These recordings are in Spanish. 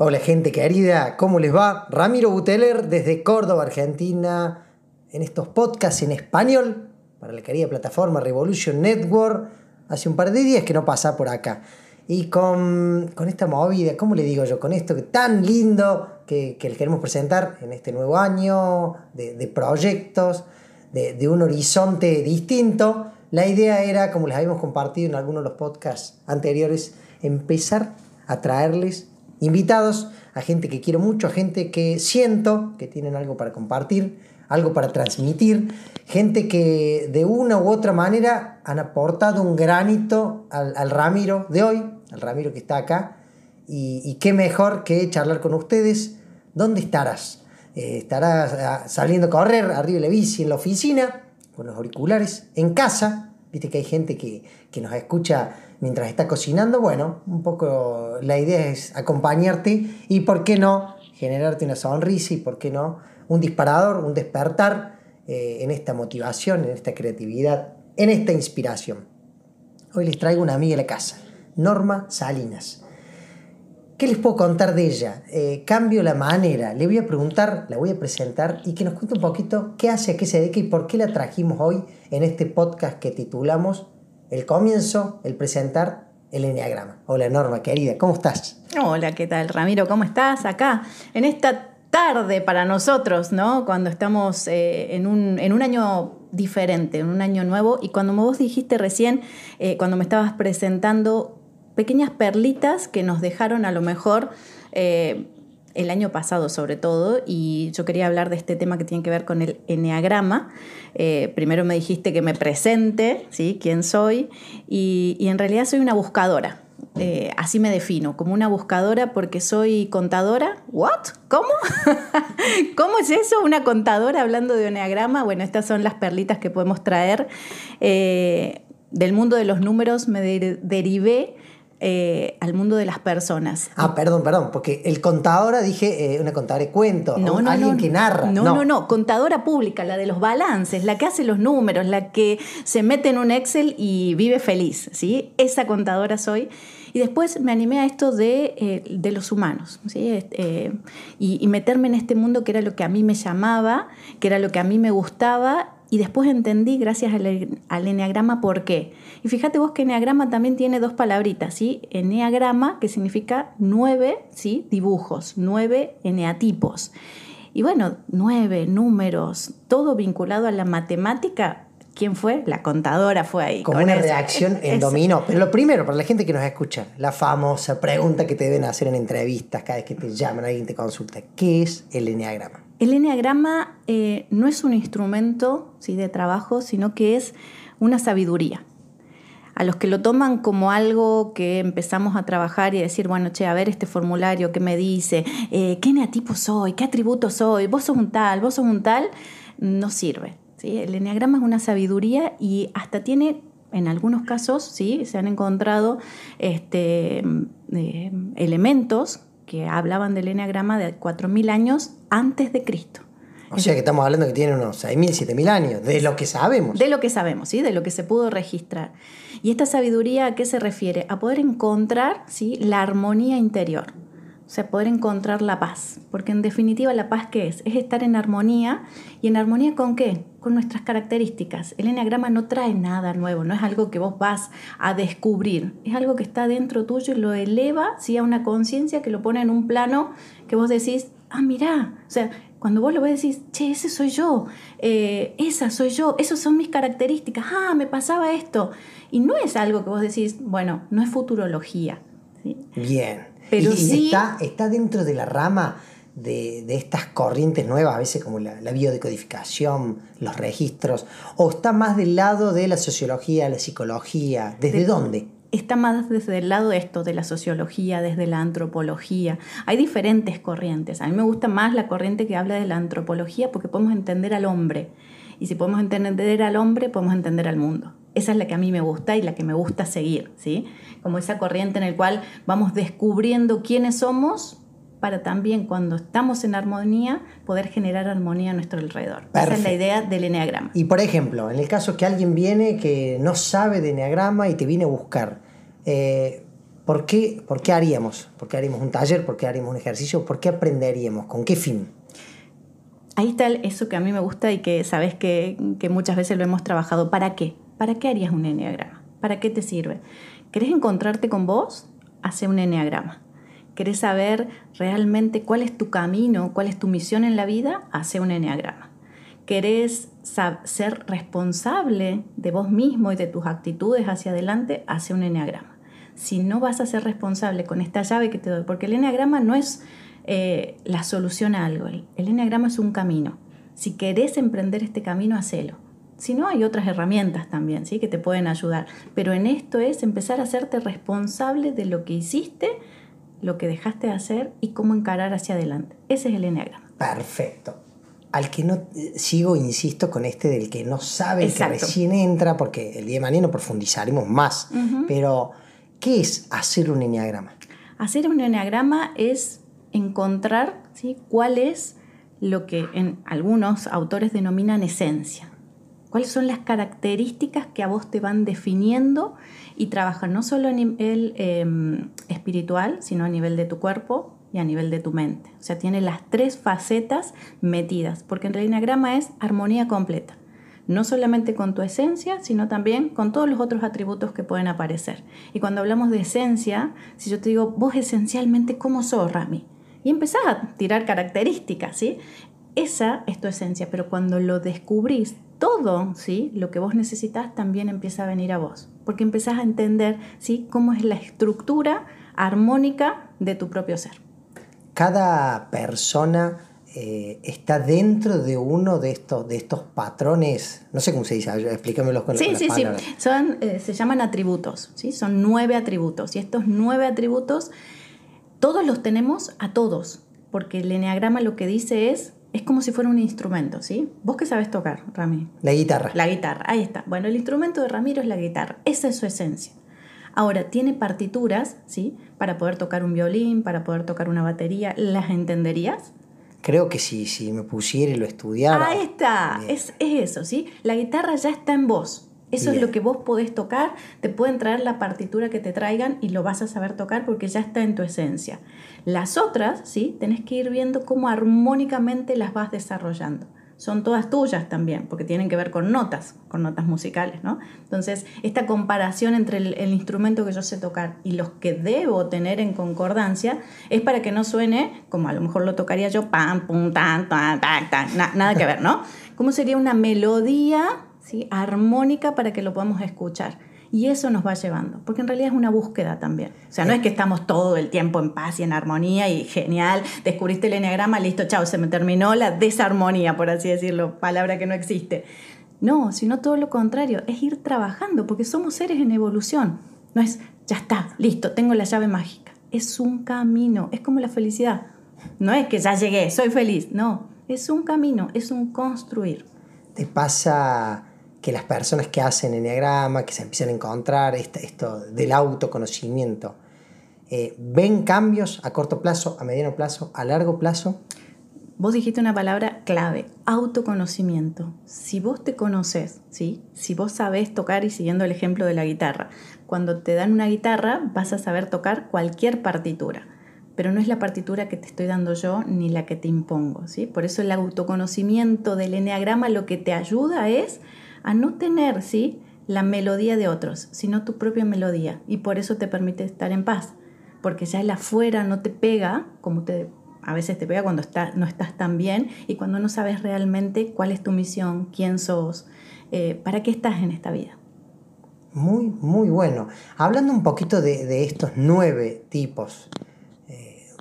Hola gente querida, ¿cómo les va? Ramiro Buteler desde Córdoba, Argentina, en estos podcasts en español para la querida plataforma Revolution Network. Hace un par de días que no pasa por acá. Y con, esta movida, ¿cómo le digo yo? Con esto que tan lindo que, les queremos presentar en este nuevo año, de, proyectos, de, de un horizonte distinto. La idea era, como les habíamos compartido en algunos de los podcasts anteriores, empezar a traerles invitados a gente que quiero mucho, a gente que siento que tienen algo para compartir, algo para transmitir, gente que de una u otra manera han aportado un granito al, Ramiro de hoy, al Ramiro que está acá, y, qué mejor que charlar con ustedes. ¿Dónde estarás? Eh, estarás ah, saliendo a correr arriba de la bici en la oficina, con los auriculares, en casa. Viste que hay gente que, que nos escucha mientras está cocinando, bueno, un poco la idea es acompañarte y por qué no generarte una sonrisa y por qué no un disparador, un despertar eh, en esta motivación, en esta creatividad, en esta inspiración. Hoy les traigo una amiga de la casa, Norma Salinas. ¿Qué les puedo contar de ella? Eh, cambio la manera, le voy a preguntar, la voy a presentar y que nos cuente un poquito qué hace, a qué se dedica y por qué la trajimos hoy en este podcast que titulamos el comienzo, el presentar el enneagrama. Hola Norma, querida, ¿cómo estás? Hola, ¿qué tal Ramiro? ¿Cómo estás acá? En esta tarde para nosotros, ¿no? Cuando estamos eh, en, un, en, un, año diferente, en un año nuevo, y cuando vos dijiste recién, eh, cuando me estabas presentando pequeñas perlitas que nos dejaron a lo mejor... Eh, el año pasado sobre todo, y yo quería hablar de este tema que tiene que ver con el enneagrama. Eh, primero me dijiste que me presente, ¿sí? ¿Quién soy? Y, en realidad soy una buscadora. Eh, así me defino, como una buscadora porque soy contadora. ¿What? ¿Cómo? ¿Cómo es eso? ¿Una contadora hablando de enneagrama? Bueno, estas son las perlitas que podemos traer. Eh, del mundo de los números me derivé eh, al mundo de las personas. Ah, perdón, perdón, porque el contadora dije eh, una contadora de cuentos, no, alguien que narra. No, no, no, contadora pública, la de los balances, la que hace los números, la que se mete en un Excel y vive feliz, ¿sí? Esa contadora soy. Y después me animé a esto de, eh, los humanos, ¿sí? y, meterme en este mundo que era lo que a mí me llamaba, que era lo que a mí me gustaba y después entendí, gracias al, al eneagrama, por qué. Y fíjate vos que eneagrama también tiene dos palabritas, ¿sí? Eneagrama, que significa nueve, ¿sí? Dibujos, nueve eneatipos. Y bueno, nueve números, todo vinculado a la matemática. ¿Quién fue? La contadora fue ahí. Como una reacción en dominó. Pero lo primero, para la gente que nos escucha, la famosa pregunta que te deben hacer en entrevistas cada vez que te llaman, alguien te consulta. ¿Qué es el eneagrama? El eneagrama eh, no es un instrumento ¿sí? de trabajo, sino que es una sabiduría. A los que lo toman como algo que empezamos a trabajar y decir, bueno, che, a ver este formulario, ¿qué me dice? Eh, ¿Qué eneatipo soy? ¿Qué atributo soy? ¿Vos sos un tal? ¿Vos sos un tal? No sirve. ¿Sí? El eneagrama es una sabiduría y hasta tiene en algunos casos, sí, se han encontrado este, eh, elementos que hablaban del eneagrama de 4.000 años antes de Cristo. O sea que estamos hablando que tiene unos 6.000, 7.000 años, de lo que sabemos. De lo que sabemos, ¿sí? de lo que se pudo registrar. ¿Y esta sabiduría a qué se refiere? A poder encontrar ¿sí? la armonía interior. O sea, poder encontrar la paz. Porque en definitiva, ¿la paz qué es? Es estar en armonía. ¿Y en armonía con qué? Con nuestras características. El eneagrama no trae nada nuevo, no es algo que vos vas a descubrir. Es algo que está dentro tuyo y lo eleva ¿sí? a una conciencia que lo pone en un plano que vos decís, ah, mirá. O sea, cuando vos lo ves decís, che, ese soy yo, eh, esa soy yo, esas son mis características, ah, me pasaba esto. Y no es algo que vos decís, bueno, no es futurología. Bien. Pero sí, está, está dentro de la rama de, estas corrientes nuevas, a veces como la, biodecodificación, los registros, o está más del lado de la sociología, la psicología, ¿desde dónde? está más desde el lado de esto, de la sociología, desde la antropología. Hay diferentes corrientes. A mí me gusta más la corriente que habla de la antropología porque podemos entender al hombre. Y si podemos entender al hombre, podemos entender al mundo. Esa es la que a mí me gusta y la que me gusta seguir, ¿sí? Como esa corriente en la cual vamos descubriendo quiénes somos para también cuando estamos en armonía poder generar armonía a nuestro alrededor. Esa es la idea del eneagrama. Y por ejemplo, en el caso que alguien viene que no sabe de eneagrama y te viene a buscar, eh, ¿por, qué, ¿por qué haríamos? ¿Por qué haríamos un taller? ¿Por qué haríamos un ejercicio? ¿Por qué aprenderíamos? ¿Con qué fin? Ahí está eso que a mí me gusta y que sabes que, que muchas veces lo hemos trabajado. ¿Para qué? ¿Para qué harías un eneagrama? ¿Para qué te sirve? ¿Querés encontrarte con vos? Hace un eneagrama querés saber realmente cuál es tu camino, cuál es tu misión en la vida, hace un enneagrama. Querés ser responsable de vos mismo y de tus actitudes hacia adelante, hace un enneagrama. Si no vas a ser responsable con esta llave que te doy, porque el enneagrama no es eh, la solución a algo, el enneagrama es un camino. Si querés emprender este camino, hacelo. Si no, hay otras herramientas también, ¿sí? Que te pueden ayudar. Pero en esto es empezar a hacerte responsable de lo que hiciste lo que dejaste de hacer y cómo encarar hacia adelante. Ese es el enneagrama. Perfecto. Al que no, sigo, insisto, con este del que no sabe que recién entra, porque el día de mañana profundizaremos más. Pero, ¿qué es hacer un enneagrama? Hacer un enneagrama es encontrar ¿sí? cuál es lo que en algunos autores denominan esencia. ¿Cuáles son las características que a vos te van definiendo y trabajan no solo a nivel em, espiritual, sino a nivel de tu cuerpo y a nivel de tu mente? O sea, tiene las tres facetas metidas, porque en el enagrama es armonía completa. No solamente con tu esencia, sino también con todos los otros atributos que pueden aparecer. Y cuando hablamos de esencia, si yo te digo, vos esencialmente, ¿cómo sos, Rami? Y empezás a tirar características, ¿sí? Esa es tu esencia, pero cuando lo descubrís, todo, ¿sí? Lo que vos necesitas también empieza a venir a vos, porque empezás a entender, ¿sí? Cómo es la estructura armónica de tu propio ser. Cada persona eh, está dentro de uno de estos, de estos patrones, no sé cómo se dice, explícamelos con, sí, sí, Sí, Son, eh, se llaman atributos, ¿sí? son nueve atributos, y estos nueve atributos todos los tenemos a todos, porque el eneagrama lo que dice es es como si fuera un instrumento, ¿sí? ¿Vos qué sabes tocar, Rami? La guitarra. La guitarra, ahí está. Bueno, el instrumento de Ramiro es la guitarra, esa es su esencia. Ahora, tiene partituras, ¿sí? Para poder tocar un violín, para poder tocar una batería, ¿las entenderías? Creo que si, si me pusiera y lo estudiara. Ahí está, es, es eso, ¿sí? La guitarra ya está en vos. Eso es lo que vos podés tocar, te pueden traer la partitura que te traigan y lo vas a saber tocar porque ya está en tu esencia. Las otras, ¿sí? Tenés que ir viendo cómo armónicamente las vas desarrollando. Son todas tuyas también, porque tienen que ver con notas, con notas musicales, ¿no? Entonces, esta comparación entre el, instrumento que yo sé tocar y los que debo tener en concordancia es para que no suene como a lo mejor lo tocaría yo, pam, pum, tan, tan, tan, tan, nada que ver, ¿no? ¿Cómo sería una melodía armónica para que lo podamos escuchar. Y eso nos va llevando, porque en realidad es una búsqueda también. O sea, no es que estamos todo el tiempo en paz y en armonía y genial, descubriste el enneagrama, listo, chao, se me terminó la desarmonía, por así decirlo, palabra que no existe. No, sino todo lo contrario, es ir trabajando, porque somos seres en evolución. No es, ya está, listo, tengo la llave mágica. Es un camino, es como la felicidad. No es que ya llegué, soy feliz, no, es un camino, es un construir. ¿Te pasa que las personas que hacen enneagrama, que se empiezan a encontrar esto, del autoconocimiento, eh, ¿ven cambios a corto plazo, a mediano plazo, a largo plazo? Vos dijiste una palabra clave, autoconocimiento. Si vos te conoces, ¿sí? si vos sabés tocar y siguiendo el ejemplo de la guitarra, cuando te dan una guitarra vas a saber tocar cualquier partitura, pero no es la partitura que te estoy dando yo ni la que te impongo. ¿sí? Por eso el autoconocimiento del enneagrama lo que te ayuda es a no tener, ¿sí? La melodía de otros, sino tu propia melodía. Y por eso te permite estar en paz. Porque ya el afuera no te pega, como te, a veces te pega cuando está, no estás tan bien y cuando no sabes realmente cuál es tu misión, quién sos, eh, para qué estás en esta vida. Muy, muy bueno. Hablando un poquito de, de estos nueve tipos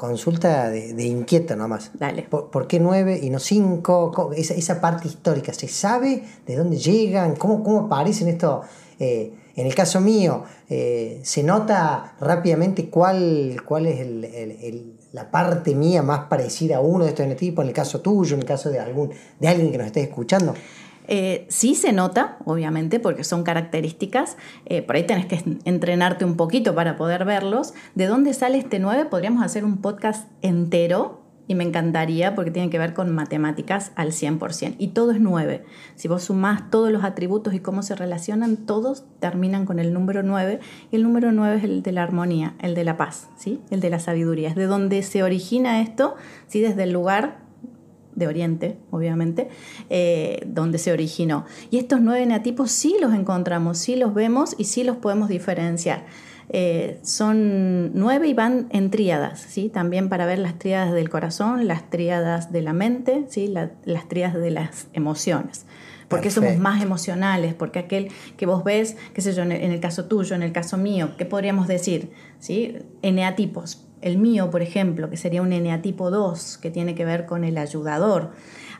consulta de, inquieto nomás. Dale. ¿Por, qué nueve y no cinco? Esa, esa, parte histórica, ¿se sabe de dónde llegan? ¿Cómo, cómo aparecen estos, eh, En el caso mío, eh, ¿se nota rápidamente cuál, cuál es la parte mía más parecida a uno de estos enetipos? En el caso tuyo, en el caso de, algún, de alguien que nos esté escuchando. Eh, sí se nota, obviamente, porque son características. Eh, por ahí tenés que entrenarte un poquito para poder verlos. ¿De dónde sale este 9? Podríamos hacer un podcast entero y me encantaría porque tiene que ver con matemáticas al 100%. Y todo es 9. Si vos sumás todos los atributos y cómo se relacionan, todos terminan con el número 9. Y el número 9 es el de la armonía, el de la paz, ¿sí? el de la sabiduría. Es de donde se origina esto, ¿sí? desde el lugar de Oriente, obviamente, eh, donde se originó. Y estos nueve neatipos sí los encontramos, sí los vemos y sí los podemos diferenciar. Eh, son nueve y van en tríadas, ¿sí? también para ver las tríadas del corazón, las tríadas de la mente, ¿sí? las tríadas de las emociones. Porque somos más emocionales, porque aquel que vos ves, qué sé yo, en el, caso tuyo, en el caso mío, ¿qué podríamos decir? ¿Sí? Eneatipos. El mío, por ejemplo, que sería un eneatipo 2, que tiene que ver con el ayudador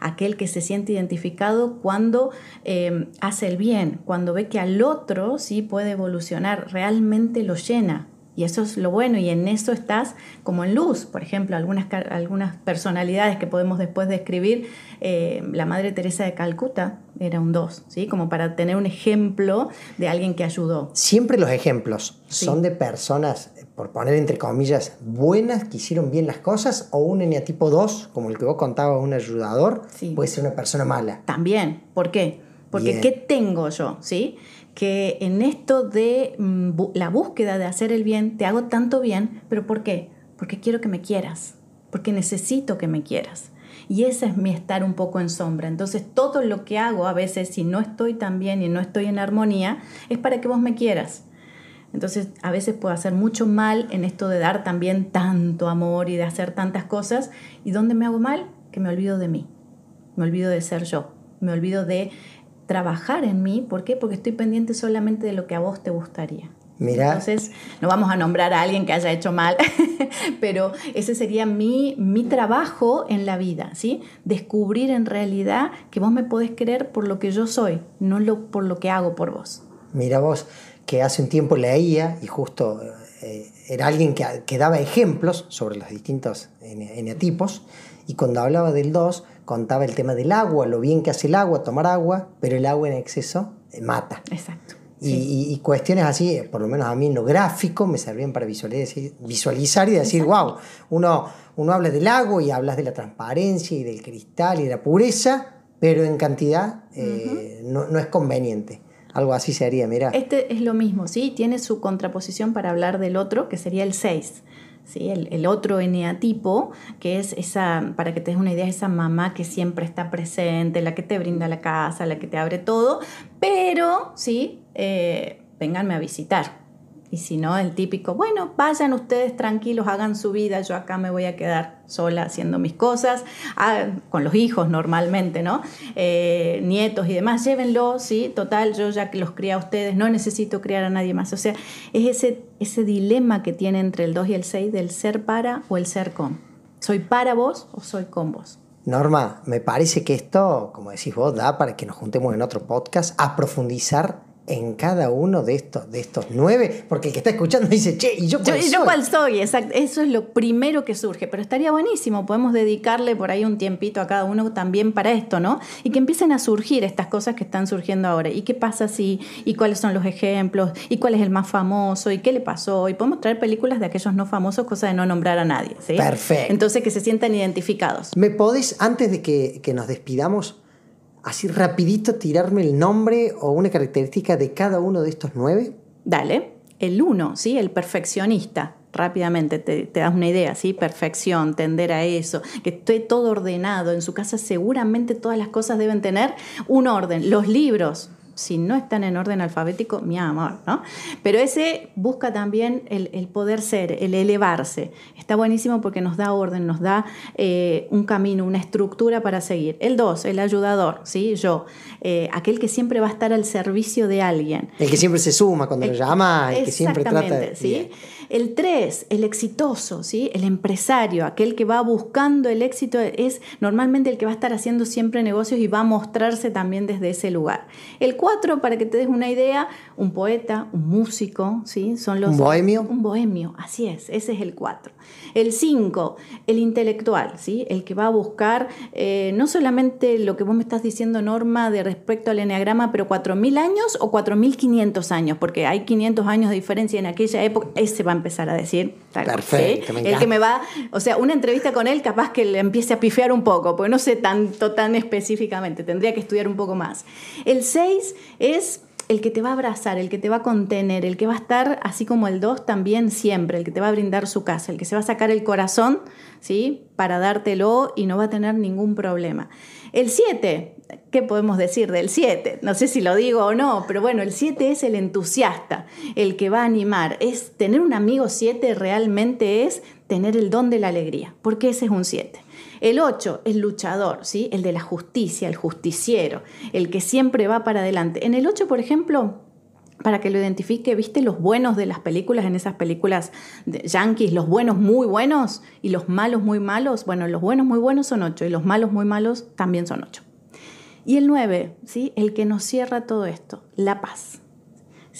aquel que se siente identificado cuando eh, hace el bien, cuando ve que al otro sí puede evolucionar, realmente lo llena. Y eso es lo bueno y en eso estás como en luz. Por ejemplo, algunas, algunas personalidades que podemos después describir, eh, la Madre Teresa de Calcuta era un 2, ¿sí? como para tener un ejemplo de alguien que ayudó. Siempre los ejemplos son de personas por poner entre comillas, buenas, que hicieron bien las cosas, o un eneatipo 2, como el que vos contabas, un ayudador, puede ser una persona mala. También, ¿por qué? Porque ¿qué tengo yo? ¿Sí? Que en esto de mm, la búsqueda de hacer el bien, te hago tanto bien, pero ¿por qué? Porque quiero que me quieras, porque necesito que me quieras. Y ese es mi estar un poco en sombra. Entonces todo lo que hago a veces, si no estoy tan bien y no estoy en armonía, es para que vos me quieras entonces a veces puedo hacer mucho mal en esto de dar también tanto amor y de hacer tantas cosas. ¿Y dónde me hago mal? Que me olvido de mí, me olvido de ser yo, me olvido de trabajar en mí. ¿Por qué? Porque estoy pendiente solamente de lo que a vos te gustaría. Mira. Entonces, no vamos a nombrar a alguien que haya hecho mal, pero ese sería mi, mi trabajo en la vida, ¿sí? Descubrir en realidad que vos me podés querer por lo que yo soy, no lo, por lo que hago por vos. Mira vos, que hace un tiempo leía y justo eh, era alguien que, daba ejemplos sobre los distintos eneatipos y cuando hablaba del 2 contaba el tema del agua, lo bien que hace el agua, tomar agua, pero el agua en exceso eh, mata. Exacto. Y, cuestiones así, eh, por lo menos a mí en lo gráfico, me servían para visualizar, y decir, wow, uno, uno habla del agua y hablas de la transparencia y del cristal y de la pureza, pero en cantidad no, no, es conveniente. Algo así sería, mira. Este es lo mismo, ¿sí? Tiene su contraposición para hablar del otro, que sería el 6. ¿sí? El, otro eneatipo, que es esa, para que te des una idea, esa mamá que siempre está presente, la que te brinda la casa, la que te abre todo, pero, ¿sí? Eh, vénganme a visitar. Y si no, el típico, bueno, vayan ustedes tranquilos, hagan su vida, yo acá me voy a quedar sola haciendo mis cosas, ah, con los hijos normalmente, ¿no? Eh, nietos y demás, llévenlos, ¿sí? Total, yo ya que los cría a ustedes, no necesito criar a nadie más. O sea, es ese, ese dilema que tiene entre el 2 y el 6 del ser para o el ser con. ¿Soy para vos o soy con vos? Norma, me parece que esto, como decís vos, da para que nos juntemos en otro podcast a profundizar en cada uno de estos, de estos nueve, porque el que está escuchando dice, che, ¿y yo cuál soy? Yo cuál soy, exacto. Eso es lo primero que surge, pero estaría buenísimo, podemos dedicarle por ahí un tiempito a cada uno también para esto, ¿no? Y que empiecen a surgir estas cosas que están surgiendo ahora. ¿Y qué pasa si? ¿Y cuáles son los ejemplos? ¿Y cuál es el más famoso? ¿Y qué le pasó? Y podemos traer películas de aquellos no famosos, cosa de no nombrar a nadie, ¿sí? Perfecto. Entonces que se sientan identificados. ¿Me podés, antes de que, que nos despidamos, así rapidito tirarme el nombre o una característica de cada uno de estos nueve? Dale, el uno, ¿sí? El perfeccionista. Rápidamente te, te, das una idea, ¿sí? Perfección, tender a eso, que esté todo ordenado. En su casa seguramente todas las cosas deben tener un orden. Los libros, si no están en orden alfabético, mi amor, ¿no? Pero ese busca también el, poder ser, el elevarse. Está buenísimo porque nos da orden, nos da eh, un camino, una estructura para seguir. El dos, el ayudador, ¿sí? Yo, eh, aquel que siempre va a estar al servicio de alguien. El que siempre se suma cuando lo llama, el que siempre trata de... ¿sí? El 3, el exitoso, ¿sí? el empresario, aquel que va buscando el éxito, es normalmente el que va a estar haciendo siempre negocios y va a mostrarse también desde ese lugar. El 4, para que te des una idea, un poeta, un músico, ¿sí? Son los, ¿Un bohemio? Un bohemio, así es, ese es el 4. El 5, el intelectual, ¿sí? el que va a buscar eh, no solamente lo que vos me estás diciendo, Norma, de respecto al eneagrama, pero 4.000 años o 4.500 años, porque hay 500 años de diferencia en aquella época, ese va a empezar a decir. Perfecto, El que me va, o sea, una entrevista con él capaz que le empiece a pifiar un poco, porque no sé tanto, tan específicamente, tendría que estudiar un poco más. El 6 es el que te va a abrazar, el que te va a contener, el que va a estar, así como el 2 también siempre, el que te va a brindar su casa, el que se va a sacar el corazón, ¿sí? Para dártelo y no va a tener ningún problema. El 7, ¿qué podemos decir del 7? No sé si lo digo o no, pero bueno, el 7 es el entusiasta, el que va a animar. Es tener un amigo 7 realmente es tener el don de la alegría, porque ese es un 7. El 8, el luchador, ¿sí? el de la justicia, el justiciero, el que siempre va para adelante. En el 8, por ejemplo, para que lo identifique, ¿viste los buenos de las películas, en esas películas de yankees, los buenos muy buenos y los malos muy malos? Bueno, los buenos muy buenos son 8 y los malos muy malos también son 8. Y el 9, ¿sí? el que nos cierra todo esto, la paz.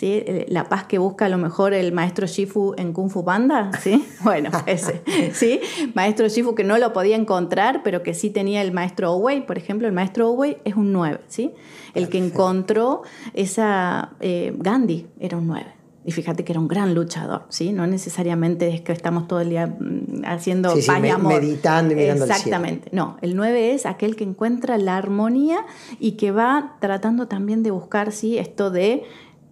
Eh, la paz que busca a lo mejor el maestro Shifu en Kung Fu Panda, ¿sí? Bueno, ese, ¿sí? Maestro Shifu que no lo podía encontrar, pero que sí tenía el maestro Owei, por ejemplo, el maestro Owei es un 9, ¿sí? El que encontró esa... Eh, Gandhi era un 9. Y fíjate que era un gran luchador, ¿sí? No necesariamente es que estamos todo el día mm, haciendo sí, meditando y mirando Exactamente. No, el 9 es aquel que encuentra la armonía y que va tratando también de buscar, ¿sí? Esto de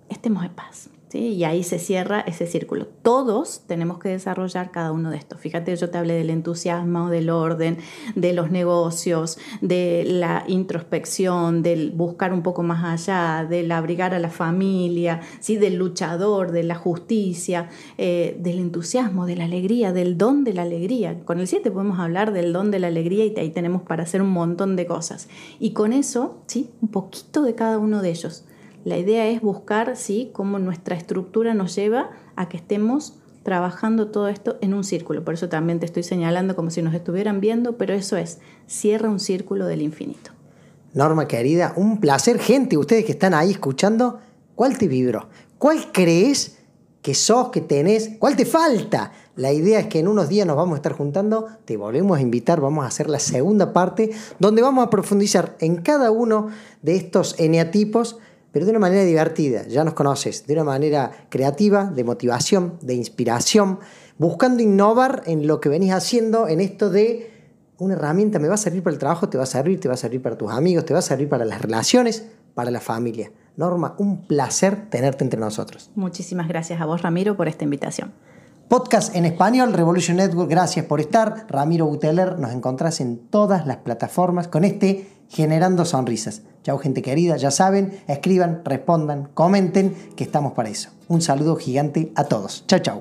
estemos en paz. ¿sí? Y ahí se cierra ese círculo. Todos tenemos que desarrollar cada uno de estos. Fíjate, yo te hablé del entusiasmo, del orden, de los negocios, de la introspección, del buscar un poco más allá, del abrigar a la familia, ¿sí? del luchador, de la justicia, eh, del entusiasmo, de la alegría, del don de la alegría. Con el 7 podemos hablar del don de la alegría y ahí tenemos para hacer un montón de cosas. Y con eso, ¿sí? un poquito de cada uno de ellos. La idea es buscar, ¿sí?, cómo nuestra estructura nos lleva a que estemos trabajando todo esto en un círculo. Por eso también te estoy señalando como si nos estuvieran viendo, pero eso es, cierra un círculo del infinito. Norma querida, un placer. Gente, ustedes que están ahí escuchando, ¿cuál te vibró? ¿Cuál crees que sos, que tenés? ¿Cuál te falta? La idea es que en unos días nos vamos a estar juntando, te volvemos a invitar, vamos a hacer la segunda parte, donde vamos a profundizar en cada uno de estos eneatipos pero de una manera divertida, ya nos conoces, de una manera creativa, de motivación, de inspiración, buscando innovar en lo que venís haciendo, en esto de una herramienta me va a servir para el trabajo, te va a servir, te va a servir para tus amigos, te va a servir para las relaciones, para la familia. Norma, un placer tenerte entre nosotros. Muchísimas gracias a vos, Ramiro, por esta invitación. Podcast en español, Revolution Network, gracias por estar. Ramiro Buteler, nos encontrás en todas las plataformas con este generando sonrisas. Chao gente querida, ya saben, escriban, respondan, comenten, que estamos para eso. Un saludo gigante a todos. Chao, chao.